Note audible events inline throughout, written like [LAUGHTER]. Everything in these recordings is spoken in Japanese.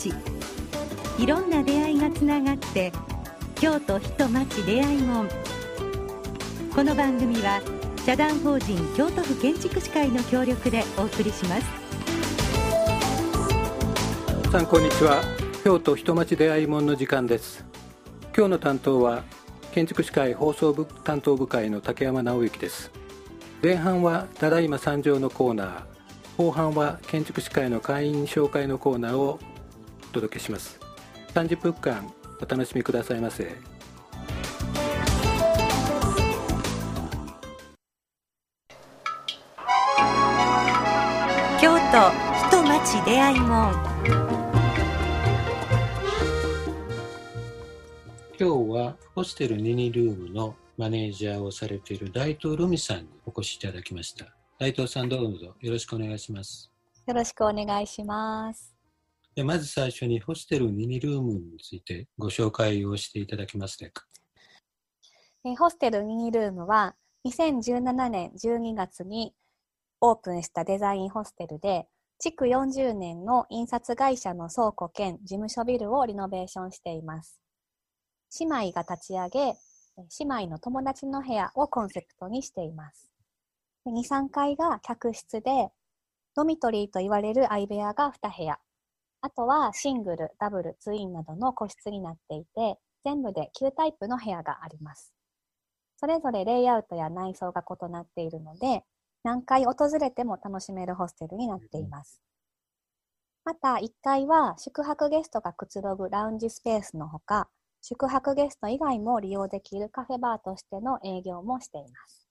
町いろんな出会いがつながって京都人町出会い門この番組は社団法人京都府建築士会の協力でお送りします。さんこんにちは。京都人町出会い門の時間です。今日の担当は建築士会放送部担当部会の竹山直之です。前半はただいま参上のコーナー後半は建築士会の会員紹介のコーナーをお届けします。30分間お楽しみくださいませ。京都人町出会い門今日はホステルニニルームのマネージャーをされている大東ルミさん。にお越しいただきました大東さんどうぞよろしくお願いしますよろしくお願いしますでまず最初にホステルニニルームについてご紹介をしていただけますか？えホステルニニルームは2017年12月にオープンしたデザインホステルで築40年の印刷会社の倉庫兼事務所ビルをリノベーションしています。姉妹が立ち上げ姉妹の友達の部屋をコンセプトにしています。2、3階が客室でドミトリーと言われる相部屋が2部屋。あとはシングル、ダブル、ツインなどの個室になっていて全部で9タイプの部屋がありますそれぞれレイアウトや内装が異なっているので何回訪れても楽しめるホステルになっています。また、1階は宿泊ゲストがくつろぐラウンジスペースのほか、宿泊ゲスト以外も利用できるカフェバーとしての営業もしています。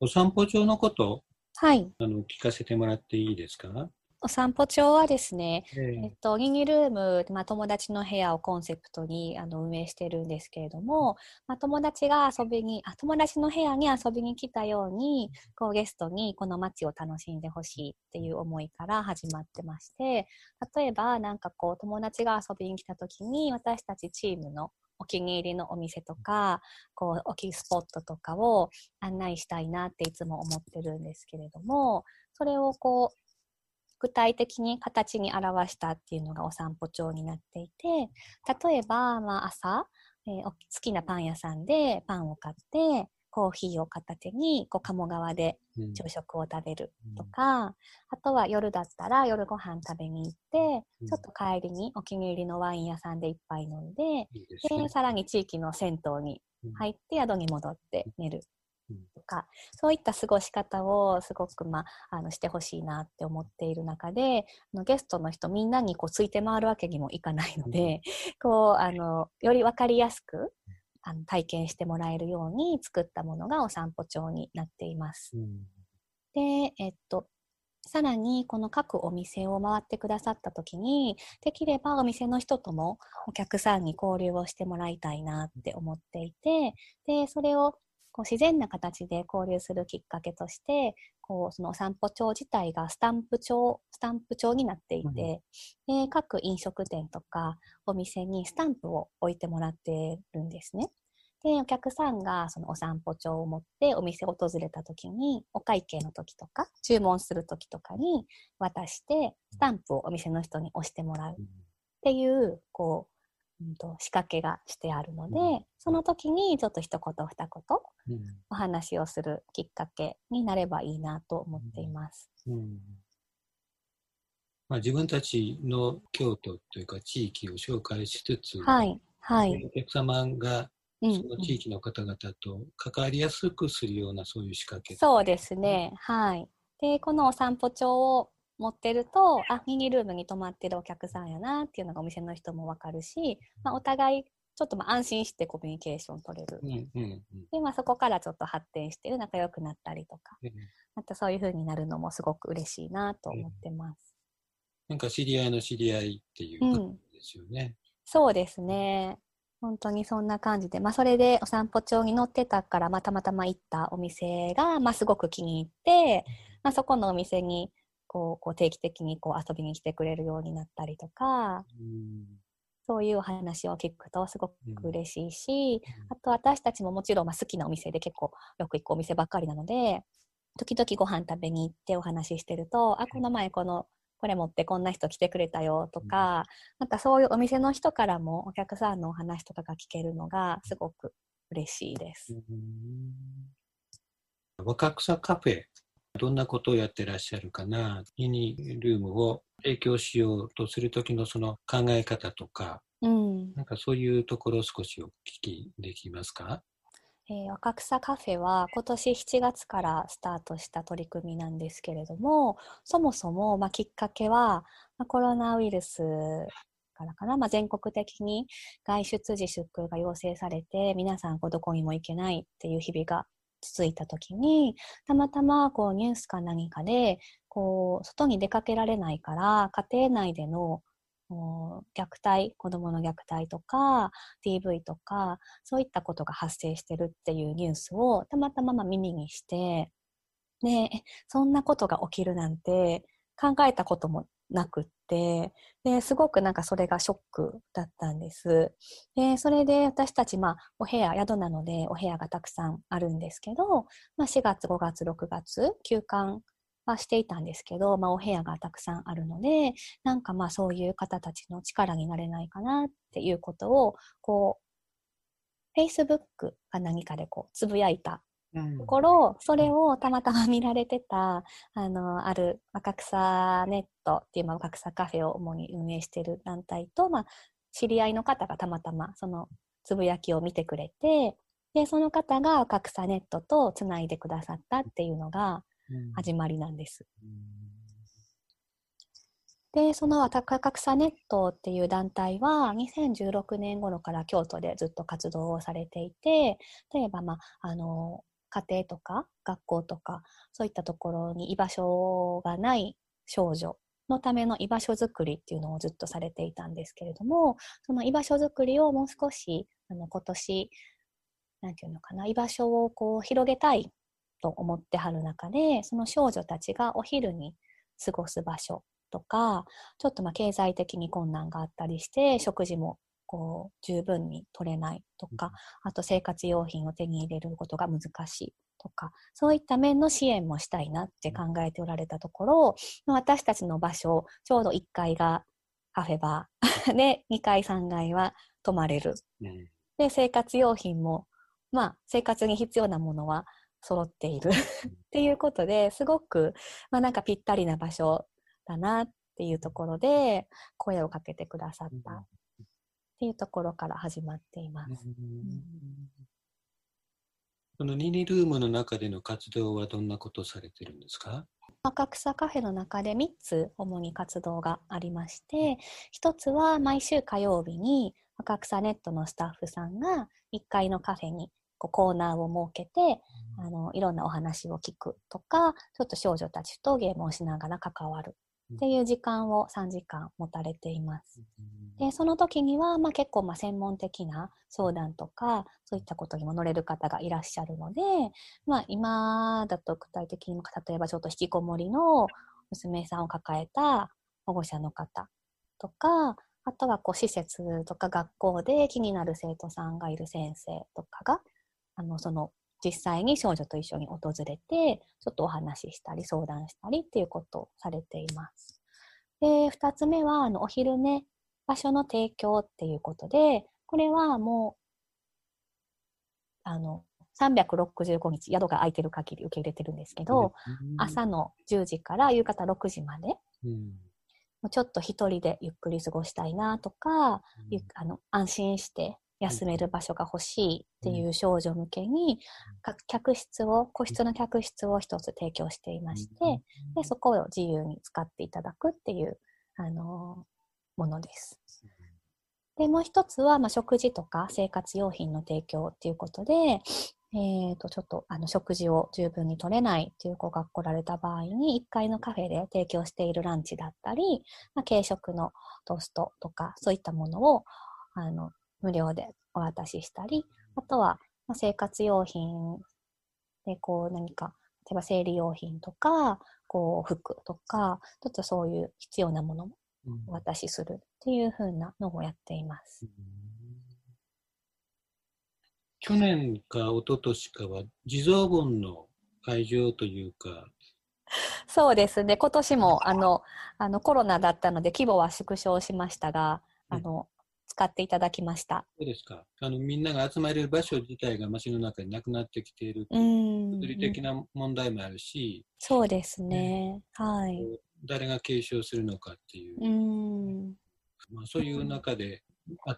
お散歩中のこと、はい。あの、聞かせてもらっていいですか？お散歩帳はですね、えー、えっと、ギニルーム、まあ、友達の部屋をコンセプトにあの運営してるんですけれども、まあ、友達が遊びにあ、友達の部屋に遊びに来たように、こうゲストにこの街を楽しんでほしいっていう思いから始まってまして、例えばなんかこう友達が遊びに来た時に私たちチームのお気に入りのお店とか、こう、置きスポットとかを案内したいなっていつも思ってるんですけれども、それをこう、具体的に形に表したっていうのがお散歩帳になっていて例えば、まあ、朝、えー、好きなパン屋さんでパンを買ってコーヒーを片手にこう鴨川で朝食を食べるとか、うん、あとは夜だったら夜ご飯食べに行って、うん、ちょっと帰りにお気に入りのワイン屋さんで一杯飲んで、いいで、ね、さらに地域の銭湯に入って宿に戻って寝るとか、そういった過ごし方をすごく、まあ、あのしてほしいなって思っている中であのゲストの人みんなにこうついて回るわけにもいかないので、[LAUGHS] こうあのより分かりやすくあの体験してもらえるように作ったものがお散歩帳になっています。うん、で、えっと、さらにこの各お店を回ってくださった時にできればお店の人ともお客さんに交流をしてもらいたいなって思っていてでそれをこう自然な形で交流するきっかけとしてこうその散歩帳自体がスタンプ帳スタンプ帳になっていて、うん、で各飲食店とかお店にスタンプを置いてもらってるんですね。でお客さんがそのお散歩帳を持ってお店を訪れた時にお会計の時とか注文する時とかに渡してスタンプをお店の人に押してもらう。っていうこううんと、仕掛けがしてあるので、うん、その時にちょっと一言二言、お話をするきっかけになればいいなと思っています。うん、まあ、自分たちの京都というか地域を紹介しつつ、はいはい、お客様がその地域の方々と関わりやすくするようなそういう仕掛け、そうですね、はい。でこのお散歩帳を持ってるとあミニルームに泊まってるお客さんやなっていうのがお店の人も分かるし、まあ、お互いちょっとまあ安心してコミュニケーション取れる、うんうんうん、で、まあ、そこからちょっと発展して仲良くなったりとか、うん、またそういう風になるのもすごく嬉しいなと思ってます、うん、なんか知り合いの知り合いっていうことですよね、うん、そうですね。本当にそんな感じで、まあ、それでお散歩帳に載ってたから、まあ、たまたま行ったお店が、まあ、すごく気に入って、まあ、そこのお店にこうこう定期的にこう遊びに来てくれるようになったりとか、うん、そういうお話を聞くとすごく嬉しいし、うん、あと私たちももちろんまあ好きなお店で結構よく行くお店ばっかりなので時々ご飯食べに行ってお話ししてると、あ、この前この、これ持ってこんな人来てくれたよとか、なんかそういうお店の人からもお客さんのお話とかが聞けるのがすごく嬉しいです。若草カフェ、どんなことをやってらっしゃるかな、ミニルームを提供しようとするときのその考え方とか、うん、なんかそういうところを少しお聞きできますか？えー、若草カフェは今年7月からスタートした取り組みなんですけれどもそもそも、まあ、きっかけは、まあ、コロナウイルスからかな、まあ、全国的に外出自粛が要請されて皆さんどこにも行けないっていう日々が続いた時にたまたまこうニュースか何かでこう外に出かけられないから家庭内での虐待、子供の虐待とか、DV とか、そういったことが発生してるっていうニュースをたまたま耳にして、で、そんなことが起きるなんて考えたこともなくって、で、すごくなんかそれがショックだったんです。で、それで私たち、まあ、お部屋、宿なのでお部屋がたくさんあるんですけど、まあ、4月、5月、6月、休館はしていたんですけど、まあ、お部屋がたくさんあるので、なんかまあそういう方たちの力になれないかなっていうことを、こう、Facebook か何かでこう、つぶやいたところ、うん、それをたまたま見られてた、あの、ある若草ネットっていう、まあ、若草カフェを主に運営している団体と、まあ、知り合いの方がたまたまそのつぶやきを見てくれて、で、その方が若草ネットとつないでくださったっていうのが、始まりなんです。で、その高草ネットっていう団体は2016年頃から京都でずっと活動をされていて、例えば、まあ、あの、家庭とか学校とか、そういったところに居場所がない少女のための居場所づくりっていうのをずっとされていたんですけれども、その居場所づくりをもう少し、あの、今年、なんていうのかな、居場所をこう広げたいと思ってはる中でその少女たちがお昼に過ごす場所とかちょっとま経済的に困難があったりして食事もこう十分に取れないとかあと生活用品を手に入れることが難しいとかそういった面の支援もしたいなって考えておられたところ私たちの場所ちょうど1階がカフェバーで2階3階は泊まれる、で生活用品もまあ生活に必要なものは揃っている。[LAUGHS] っていうことですごく、まあ、なんかぴったりな場所だなっていうところで声をかけてくださったっていうところから始まっています。このニニルームの中での活動はどんなことをされてるんですか？赤草カフェの中で3つ主に活動がありまして1つは毎週火曜日に赤草ネットのスタッフさんが1階のカフェにこうコーナーを設けて、あのいろんなお話を聞くとかちょっと少女たちとゲームをしながら関わるっていう時間を3時間持たれています。でその時には、まあ、結構まあ専門的な相談とかそういったことにも乗れる方がいらっしゃるので、まあ、今だと具体的に例えばちょっと引きこもりの娘さんを抱えた保護者の方とかあとはこう施設とか学校で気になる生徒さんがいる先生とかがあのその実際に少女と一緒に訪れてちょっとお話ししたり相談したりっていうことをされています。で2つ目はあのお昼寝場所の提供っていうことでこれはもうあの365日宿が空いてる限り受け入れてるんですけど、朝の10時から夕方6時まで、うん、もうちょっと一人でゆっくり過ごしたいなとか、うん、あの安心して休める場所が欲しいっていう少女向けに、客室を、個室の客室を一つ提供していまして、でそこを自由に使っていただくっていう、あのものです。で、もう一つは、まあ、食事とか生活用品の提供っていうことで、えー、と、ちょっと、あの、食事を十分に取れないっていう子が来られた場合に、1階のカフェで提供しているランチだったり、まあ、軽食のトーストとか、そういったものを、あの、無料でお渡ししたり、あとは、ま生活用品でこう何か、例えば生理用品とか、こう服とか、ちょっとそういう必要なものもお渡しするっていうふうなのをやっています。去年か一昨年かは地蔵盆の会場というか。そうですね。今年も、あの、あのコロナだったので規模は縮小しましたが、あの、使っていただきました。そうですか。あの、みんなが集まれる場所自体が街の中になくなってきている。うん。物理的な問題もあるし。そうですね。はい。誰が継承するのかっていう。うん。まあ、そういう中で、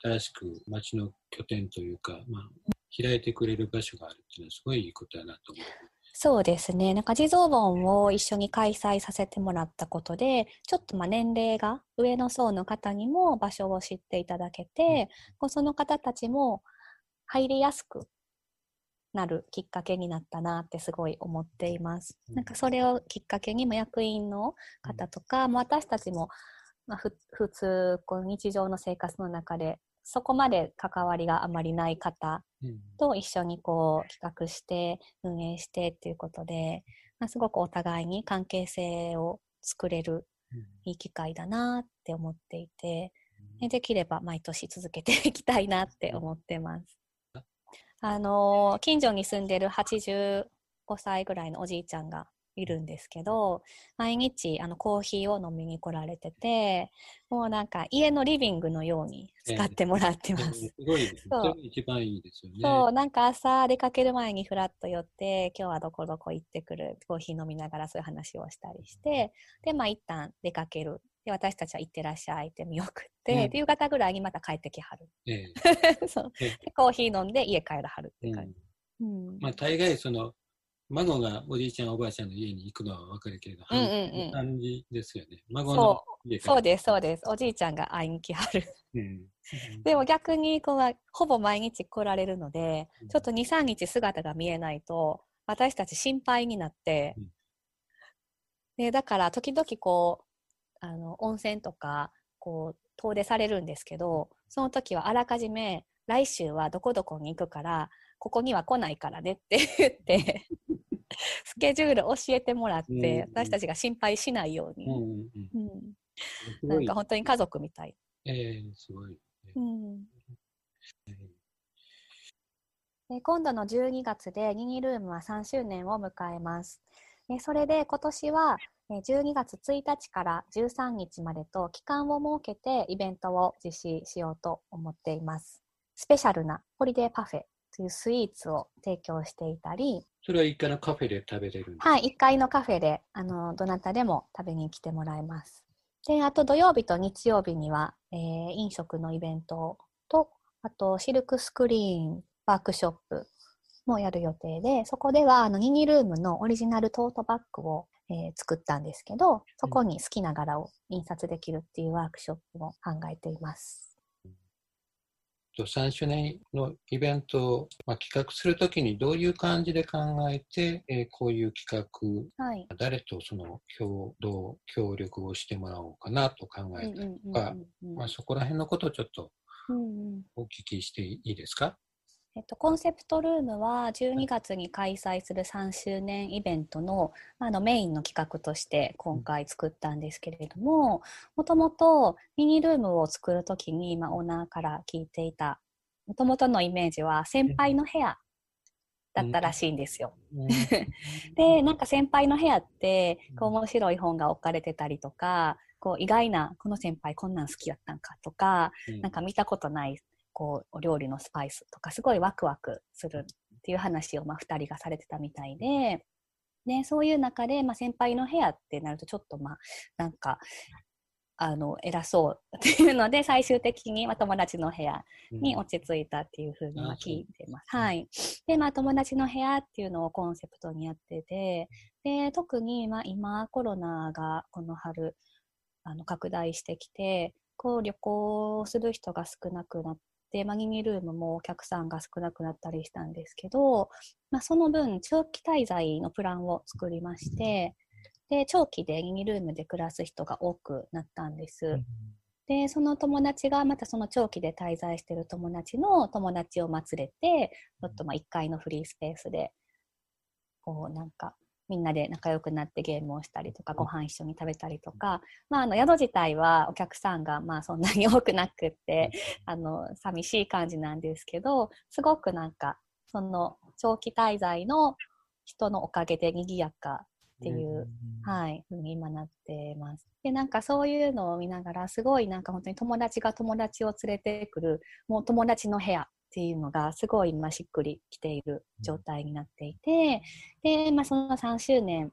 新しく街の拠点というか、まあ、開いてくれる場所があるっていうのはすごいいいことだなと思う。そうですね。なんか地蔵盆を一緒に開催させてもらったことで、ちょっとまあ年齢が上の層の方にも場所を知っていただけて、うん、その方たちも入りやすくなるきっかけになったなってすごい思っています。なんかそれをきっかけにも役員の方とか、うん、私たちもまあ、普通こう日常の生活の中でそこまで関わりがあまりない方と一緒にこう企画して運営してっていうことで、まあ、すごくお互いに関係性を作れるいい機会だなって思っていて、でできれば毎年続けていきたいなって思ってます。あの近所に住んでる85歳ぐらいのおじいちゃんがいるんですけど、毎日あのコーヒーを飲みに来られてて、もうなんか家のリビングのように使ってもらってます。えー、すごいですね。そう一番いいですよね。そう、なんか朝出かける前にふらっと寄って、今日はどこどこ行ってくる、コーヒー飲みながらそういう話をしたりして、で、まあ一旦出かける。で、私たちは行ってらっしゃいって見送って、うん、夕方ぐらいにまた帰ってきはる。えー、[LAUGHS] そう。でコーヒー飲んで家帰らはるって感じ。うん、うん、まあ大概その孫がおじいちゃんおばあちゃんの家に行くのは分かるけれど、うんうんうん、感じですよね。孫の家そうです、そうです。おじいちゃんが会いに来はる。うん、[LAUGHS] でも逆にこうほぼ毎日来られるので、ちょっと2、3日姿が見えないと、私たち心配になって、うん、でだから時々こう、あの温泉とかこう遠出されるんですけど、その時はあらかじめ来週はどこどこに行くから、ここには来ないからねって言って [LAUGHS] スケジュール教えてもらって、私たちが心配しないように、うんなんか本当に家族みたい。えー、すごい、うん。で今度の12月でニニルームは3周年を迎えます。でそれで今年は12月1日から13日までと期間を設けてイベントを実施しようと思っています。スペシャルなホリデーパフェというスイーツを提供していたり、それは1階のカフェで食べれるはい、1階のカフェで、あの、どなたでも食べに来てもらえます。で、あと土曜日と日曜日には、えー、飲食のイベントと、あとシルクスクリーンワークショップもやる予定で、そこではあのニニルームのオリジナルトートバッグを、えー、作ったんですけど、そこに好きな柄を印刷できるっていうワークショップも考えています。3周年のイベントを、まあ、企画するときにどういう感じで考えて、えー、こういう企画、はい、誰とその共同協力をしてもらおうかなと考えたりとか、まあ、そこら辺のことをちょっとお聞きしていいですか、えっと、コンセプトルームは12月に開催する3周年イベントのあのメインの企画として今回作ったんですけれどももともとミニルームを作る時に、まあ、オーナーから聞いていたもともとのイメージは先輩の部屋だったらしいんですよ。[LAUGHS] でなんか先輩の部屋ってこう面白い本が置かれてたりとかこう意外なこの先輩こんなん好きやったんかとか、なんか見たことないこうお料理のスパイスとかすごいワクワクするっていう話をまあ2人がされてたみたいで。でそういう中で、まあ、先輩の部屋ってなるとちょっとまあなんかあの偉そうっていうので最終的に、まあ、友達の部屋に落ち着いたっていうふうには聞いてます。うん、はい、で、まあ、友達の部屋っていうのをコンセプトにやっててで特に、まあ、今コロナがこの春あの拡大してきてこう旅行する人が少なくなっで、マギニルームもお客さんが少なくなったりしたんですけど、まあ、その分、長期滞在のプランを作りまして、で、長期でギニルームで暮らす人が多くなったんです。で、その友達がまたその長期で滞在してる友達の友達を祭れて、ちょっとまあ1階のフリースペースで、こうなんかみんなで仲良くなってゲームをしたりとか、ご飯一緒に食べたりとか、まあ、あの宿自体はお客さんがまあそんなに多くなくって、あの寂しい感じなんですけど、すごくなんかその長期滞在の人のおかげで賑やかっていう、はい、ふうに今なってます。で、なんかそういうのを見ながら、すごいなんか本当に友達が友達を連れてくる、もう友達の部屋っていうのがすごい今しっくりきている状態になっていて、で、まあその3周年、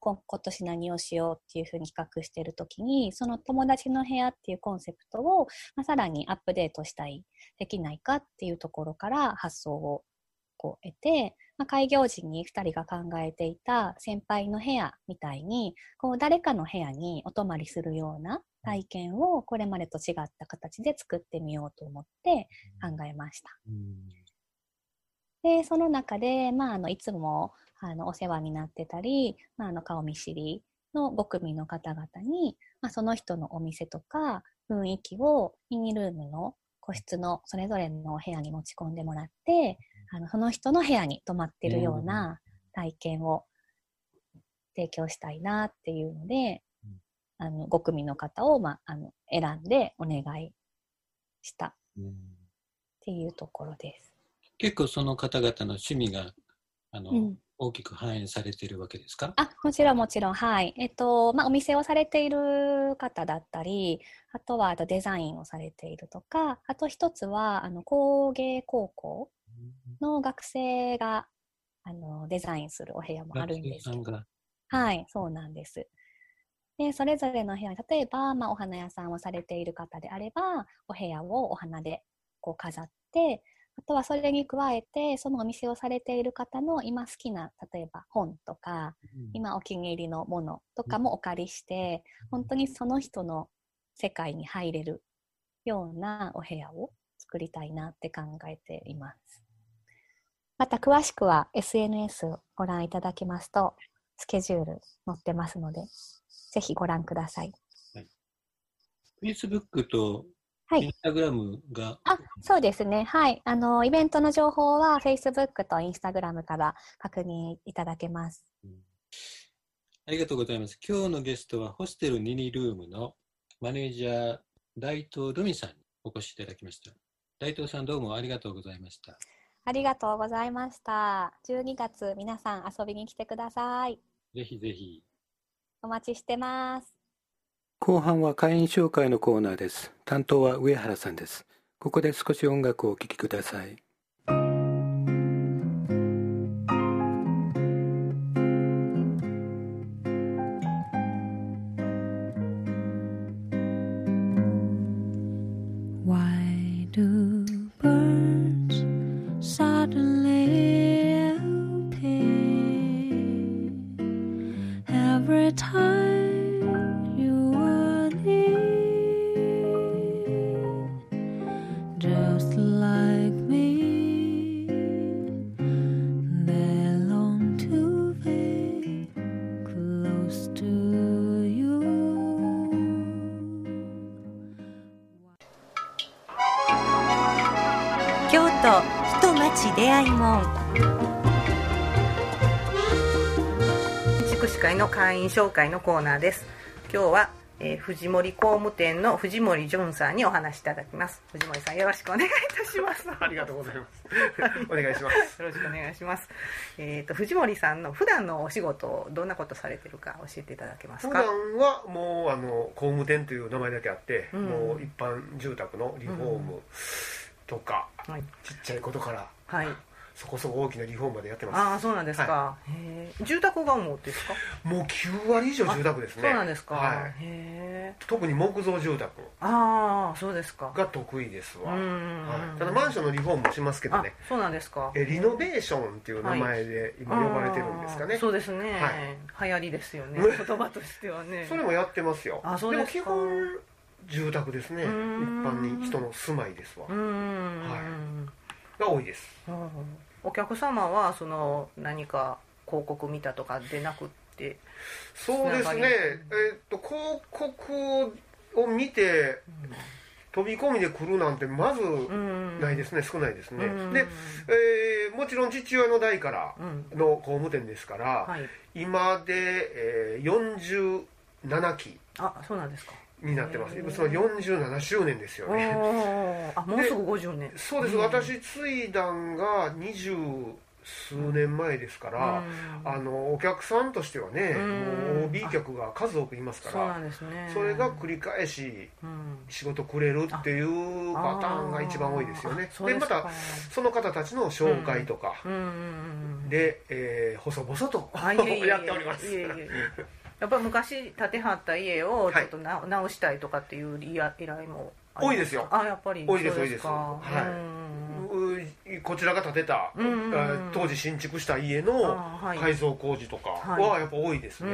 今年何をしようっていうふうに企画している時にその友達の部屋っていうコンセプトを、まあ、さらにアップデートしたいできないかっていうところから発想をこう得て、まあ、開業時に2人が考えていた先輩の部屋みたいにこう誰かの部屋にお泊まりするような体験をこれまでと違った形で作ってみようと思って考えました。でその中で、まあ、あのいつもあのお世話になってたり、まあ、あの顔見知りの5組の方々に、まあ、その人のお店とか雰囲気をミニルームの個室のそれぞれのお部屋に持ち込んでもらってあのその人の部屋に泊まってるような体験を提供したいなっていうので、あの5組の方を、まあ、あの選んでお願いした。っていうところです。結構その方々の趣味があの、うん、大きく反映されているわけですか？あもちろんもちろん。はい。えっとまあお店をされている方だったりあとはあとデザインをされているとかあと一つはあの工芸高校の学生があのデザインするお部屋もあるんですけど。はいそうなんですでそれぞれの部屋例えば、まあ、お花屋さんをされている方であればお部屋をお花でこう飾ってあとはそれに加えてそのお店をされている方の今好きな例えば本とか、うん、今お気に入りのものとかもお借りして、うん、本当にその人の世界に入れるようなお部屋を作りたいなって考えています。また詳しくは SNS をご覧いただきますとスケジュール載ってますのでぜひご覧ください。はい、Facebook とはい。インスタグラムが。あ、そうですね。はい。あの、イベントの情報は Facebook と Instagram から確認いただけます、うん。ありがとうございます。今日のゲストはホステルニニルームのマネージャー大東ルミさんにお越しいただきました。大東さんどうもありがとうございました。ありがとうございました。12月皆さん遊びに来てください。ぜひぜひ。お待ちしてます。後半は会員紹介のコーナーです。担当は上原さんです。ここで少し音楽をお聴きください。紹介のコーナーです。今日は、えー、藤森工務店の藤森淳さんにお話しいただきます。藤森さんよろしくお願いいたします。[LAUGHS] ありがとうございます。[LAUGHS] お願いします。よろしくお願いします。えっ、ー、と藤森さんの普段のお仕事どんなことされてるか教えていただけますか？普段はもうあの工務店という名前だけあって、うん、もう一般住宅のリフォームとか、うんはい、ちっちゃいことからはい。そこそこ大きなリフォームまでやってます。ああそうなんですか、はい、へ住宅が主ですか？もう9割以上住宅ですね。そうなんですか、はい、へ特に木造住宅ああそうですか。が得意ですわ、はい、ただマンションのリフォームもしますけどね。そうなんですか。えリノベーションっていう名前で今呼ばれてるんですかね、そうですね、はい、流行りですよね。[LAUGHS] 言葉としてはね。それもやってますよ。あそうですでも基本住宅ですね。一般に人の住まいですわ。はい。が多いです。お客様はその何か広告見たとかでなくってそうですね。えー、っと広告を見て、飛び込みで来るなんてまずないですね、少ないですね、で、えー、もちろん父親の代からの工務店ですから、はい、今で、えー、47期。あそうなんですかになってます。その47周年ですよね。あもうすぐ50年。そうです、私継いだんが23数年前ですから、あのお客さんとしてはね、もう OB 客が数多くいますからそうなんです、ね、それが繰り返し仕事くれるっていうパターンが一番多いですよね。でまたその方たちの紹介とか。で、えー、細々とやっておりますやっぱ昔建てはった家をちょっとな、直したいとかっていう依頼も多いですよ。あやっぱり。多いです多いです。はい。こちらが建てた、当時新築した家の改造工事とかはやっぱ多いですね、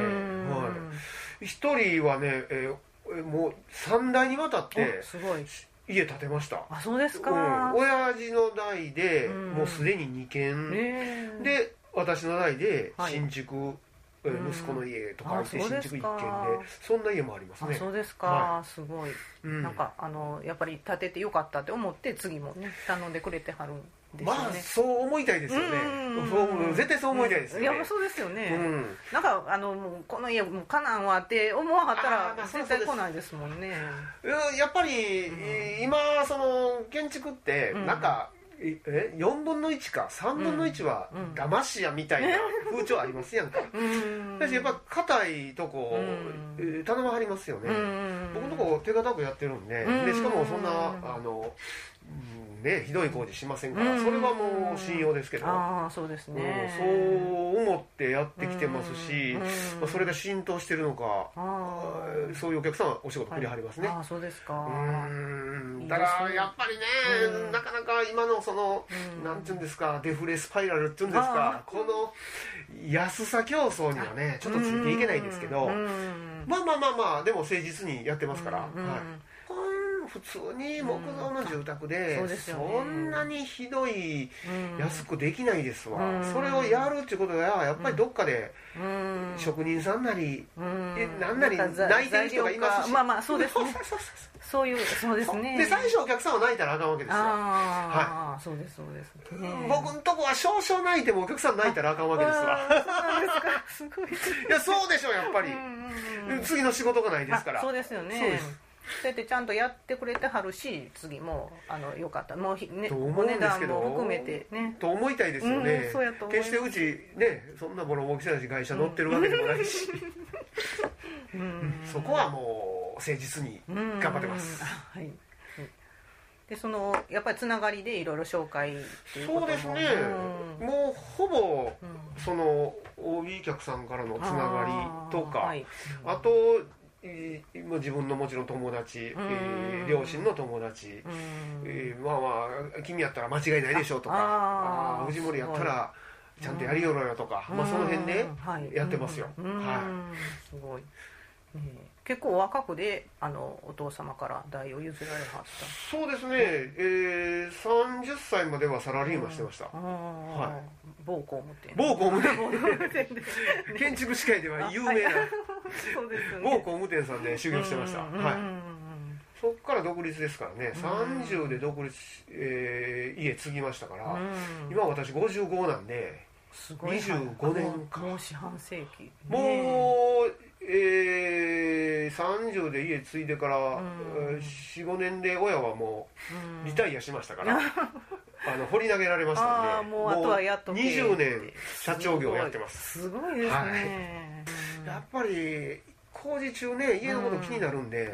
一、はい、人はね、えー、もう3代にわたってすごい。家建てました。あそうですか、うん、親父の代で、もうすでに2軒、で私の代で新築息子の家とか新築一軒でそんな家もありますね。そうですか、はい、すごい、うん、なんかあのやっぱり建ててよかったって思って次もね頼んでくれてはるんね。まあそう思いたいですよね、そう絶対そう思いたいですよね、いやそうですよね、うん、なんかあのこの家もうかなんわって思わはったら絶対来ないですもんね。やっぱり、今その建築ってなんか、え4分の1か。3分の1は騙しやみたいな風潮ありますやんか、[LAUGHS] だしやっぱ硬いとこ、頼まはりますよね、僕のとこ手堅くやってるんででしかもそんなあのね、ひどい工事しませんから、それはもう信用ですけど。あそうですね、そう思ってやってきてますし、まあ、それが浸透してるのかそういうお客さんはお仕事くりはりますね、あそうですか。うん。だからやっぱりね、なかなか今のその、なんていうんですかデフレスパイラルっていうんですかこの安さ競争にはねちょっとついていけないですけど。まあまあまあまあでも誠実にやってますから、はい普通に木造の住宅で、うんそね、そんなにひどい、安くできないですわ、うん、それをやるっていうことはやっぱりどっかで、職人さんなり、うん、なんなり泣いてる人がいますし。まあまあそうですね。そういうそうですね。で最初お客さんは泣いたらあかんわけですよ。ああ、はい、そうですそうです、僕んとこは少々泣いてもお客さん泣いたらあかんわけですわ。すごい。いやそうでしょやっぱり、次の仕事がないですから。そうですよね。そうですそうやってちゃんとやってくれてはるし次もあのよかった。もうひ、ね、お値段も含めてねと思いたいですよね、うん、そうやと決してうちねそんなボロボロないし会社乗ってるわけでもないし、うん、そこはもう誠実に頑張ってます、はい。でそのやっぱりつながりでいろいろ紹介っていうそうですね、うん、もうほぼ、その OB 客さんからのつながりとかあはい、あとえー、自分のもちろん友達、えー、両親の友達、えー、まあまあ君やったら間違いないでしょうとかああ藤森やったらちゃんとやりよろよとか、まあ、その辺でやってますよ、はい、すごい、えー結構若くであのお父様から代を譲られはった。そうですね、えー、30歳まではサラリーマンしてました、はい、某工務店某工務店建築士界では有名な。[LAUGHS] そうです、ね、某工務店さんで修行してました。はい。そこから独立ですからね、30で独立、えー、家継ぎましたから、今私55なんで、すごい。25年か。もう四半世紀、もうえー、30で家継いでから、うん、45年で親はもうリタイアしましたから、うん、[LAUGHS] あの掘り投げられましたんでもうあとはやっと20年社長業やってます。すごいですね、はい、やっぱり工事中ね家のこと気になるんで、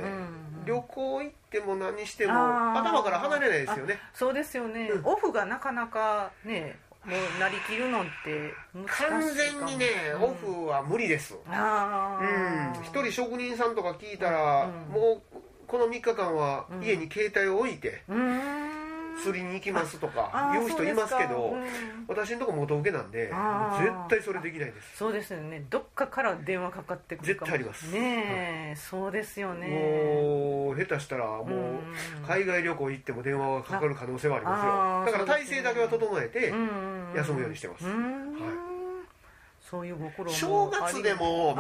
旅行行っても何しても頭から離れないですよね。そうですよね、オフがなかなかねもうなりきるのって完全にね、うん、オフは無理です。うん。一人職人さんとか聞いたら、うん、もうこの3日間は家に携帯を置いて、うん釣りに行きますとか言う人いますけど、うん、私のとこ元請けなんで絶対それできないです。そうですよね。どっかから電話かかってくるかも絶対あります。ねえ、はい、そうですよね。もう下手したらもう海外旅行行っても電話がかかる可能性はありますよ。だから体制だけは整えて休むようにしてます、はいそういうご苦労も正月でも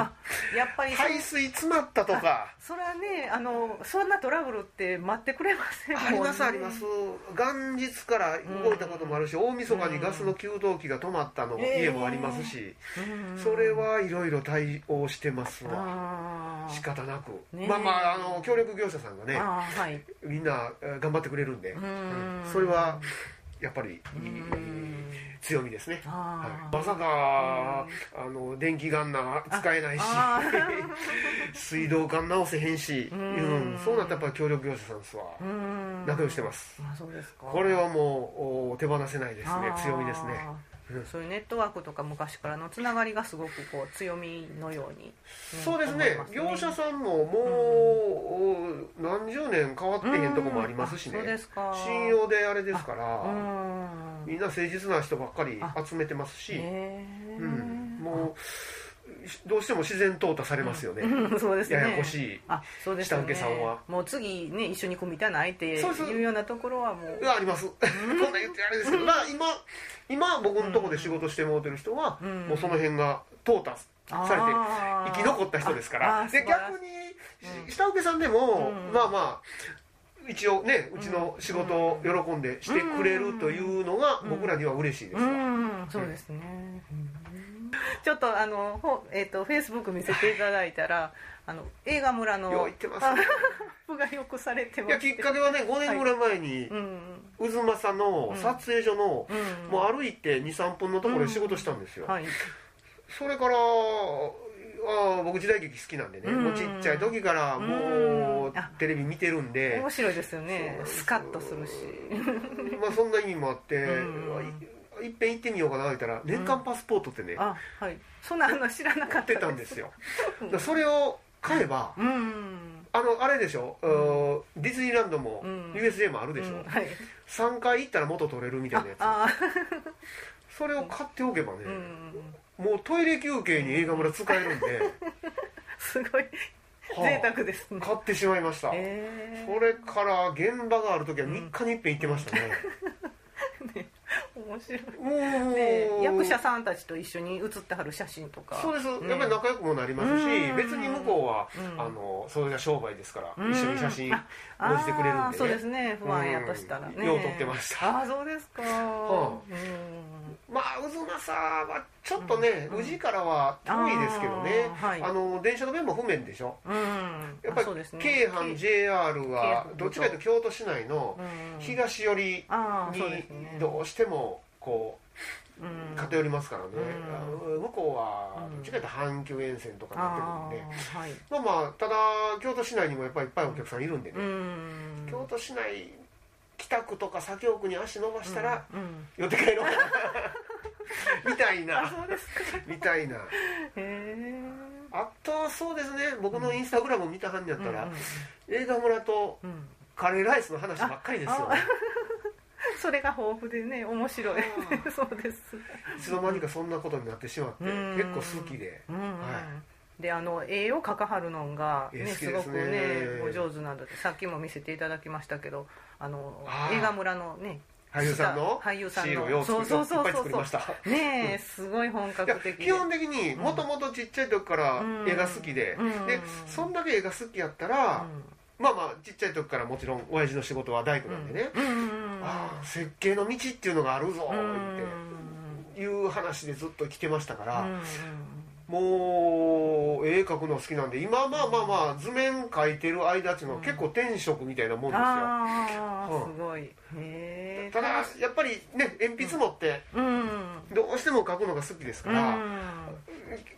やっぱり排水詰まったとか。それはねあのそんなトラブルって待ってくれませんありますあります。元日から動いたこともあるし、大晦日にガスの給湯器が止まったの、家もありますし、それはいろいろ対応してますわ。仕方なく、まあまああの協力業者さんがね、はい、みんな頑張ってくれるんでそれはやっぱり強みですね、はい、まさか、あの電気ガンナー使えないし [LAUGHS] [LAUGHS] 水道管直せへんし、うん、そうなったらやっぱり協力業者さんですわ。仲良してます。これはもう手放せないですね。強みですねそういうネットワークとか昔からのつながりがすごくこう強みのように、そうですね、ね、業者さんももう何十年変わってへんとこもありますしね、うん、信用であれですからみんな誠実な人ばっかり集めてますし、うん、もうどうしても自然淘汰されますよね、うん、そうですね。ややこしい。下請けさんは、もう次ね一緒に組みたないっていうようなところはもう。あります。こんな言ってあれですけど。まあ今今僕のとこで仕事してもらってる人は、もうその辺が淘汰されて生き残った人ですから。で逆に下請けさんでも、まあまあ一応ねうちの仕事を喜んでしてくれるというのが僕らには嬉しいですわ、そうですね、ちょっとあのえっ、ー、とフェイスブック見せていただいたらあの映画村のよってます、がよくされてます。いやきっかけはね5年ぐらい前に、はい、渦政の撮影所の、うん、もう歩いて23分のところで仕事したんですよ、うん。はい、それからあ僕時代劇好きなんでね、うん、もうちっちゃい時からもうテレビ見てるんで。面白いですよね。スカッとするし。まあそんな意味もあって、いっぺん行ってみようかな言ったら年間パスポートってね、あはい。そんなの知らなかったたんですよ。それを買えば、うん、あのあれでしょ、うん、ディズニーランドも、うん、USJ もあるでしょ、うん。はい、3回行ったら元取れるみたいなやつ。それを買っておけばね、もうトイレ休憩に映画村使えるんで。[LAUGHS] すごい。贅沢ですね、買ってしまいました、えー、それから現場がある時は3日にいっぺん行ってましたね、ね面白い。ね役者さんたちと一緒に写ってはる写真とか。そうです、ね、やっぱり仲良くもなりますし別に向こうは、あのそれが商売ですから一緒に写真載せてくれるんで、ね、そうですね。不安やとしたらね。よう撮ってました。あそうですか、はあ、まあ渦政はちょっとね、宇治からは遠いですけどね。あ,、の電車の便も不便でしょ、うん、やっぱり、ね、京阪 JR はどっちかというと京都市内の東寄りにどうしてもこう偏りますからね、向こうはどっちかというと阪急沿線とかになってくるんで、まあまあただ京都市内にもやっぱりいっぱいお客さんいるんでね、京都市内北区とか左京区に足伸ばしたら、寄って帰ろう。[LAUGHS] みたいな。みたいな。あとそうですね。僕のインスタグラム見たはんやったら、映画村とカレーライスの話ばっかりですよ。ねそれが豊富でね面白い。そうです。いつの間にかそんなことになってしまって結構好きで、はい。であの絵を描かはるのが、ね、すごくねお上手なのでさっきも見せていただきましたけどあの映画村のね俳優さんの俳優さんのそうそうそうそう。ねえすごい本格的。基本的にもともとちっちゃい時から絵が好きで、でそんだけ絵が好きやったら、まあまあちっちゃい時からもちろん親父の仕事は大工なんでね、ああ設計の道っていうのがあるぞっていう話でずっと来てましたから、もう絵描くの好きなんで今まあまあまあ図面描いてる間っていうのは結構天職みたいなもんですよ、ああ、すごい。ただやっぱりね鉛筆持ってどうしても描くのが好きですから、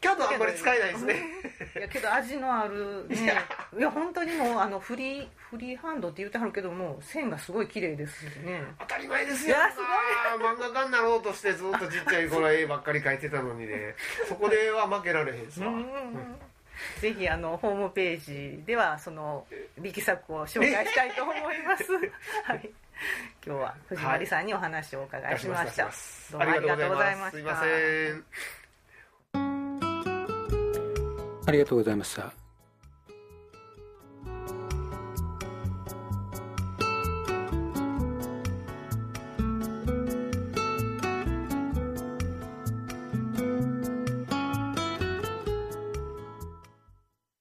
キャドあんまり使えないですね。いやけど味のあるね。いや。本当にもうあのフリーフリーハンドって言ってはるけども線がすごい綺麗ですね。当たり前ですよ。いやすごい。漫画家になろうとしてずっとちっちゃい頃絵ばっかり描いてたのにね。そこでは負けられへんすわ、ぜひあのホームページではその力作を紹介したいと思います。[LAUGHS] はい。今日は藤森さんにお話をお伺いしました。はい、どうもありがとうございました。す。みません。ありがとうございました。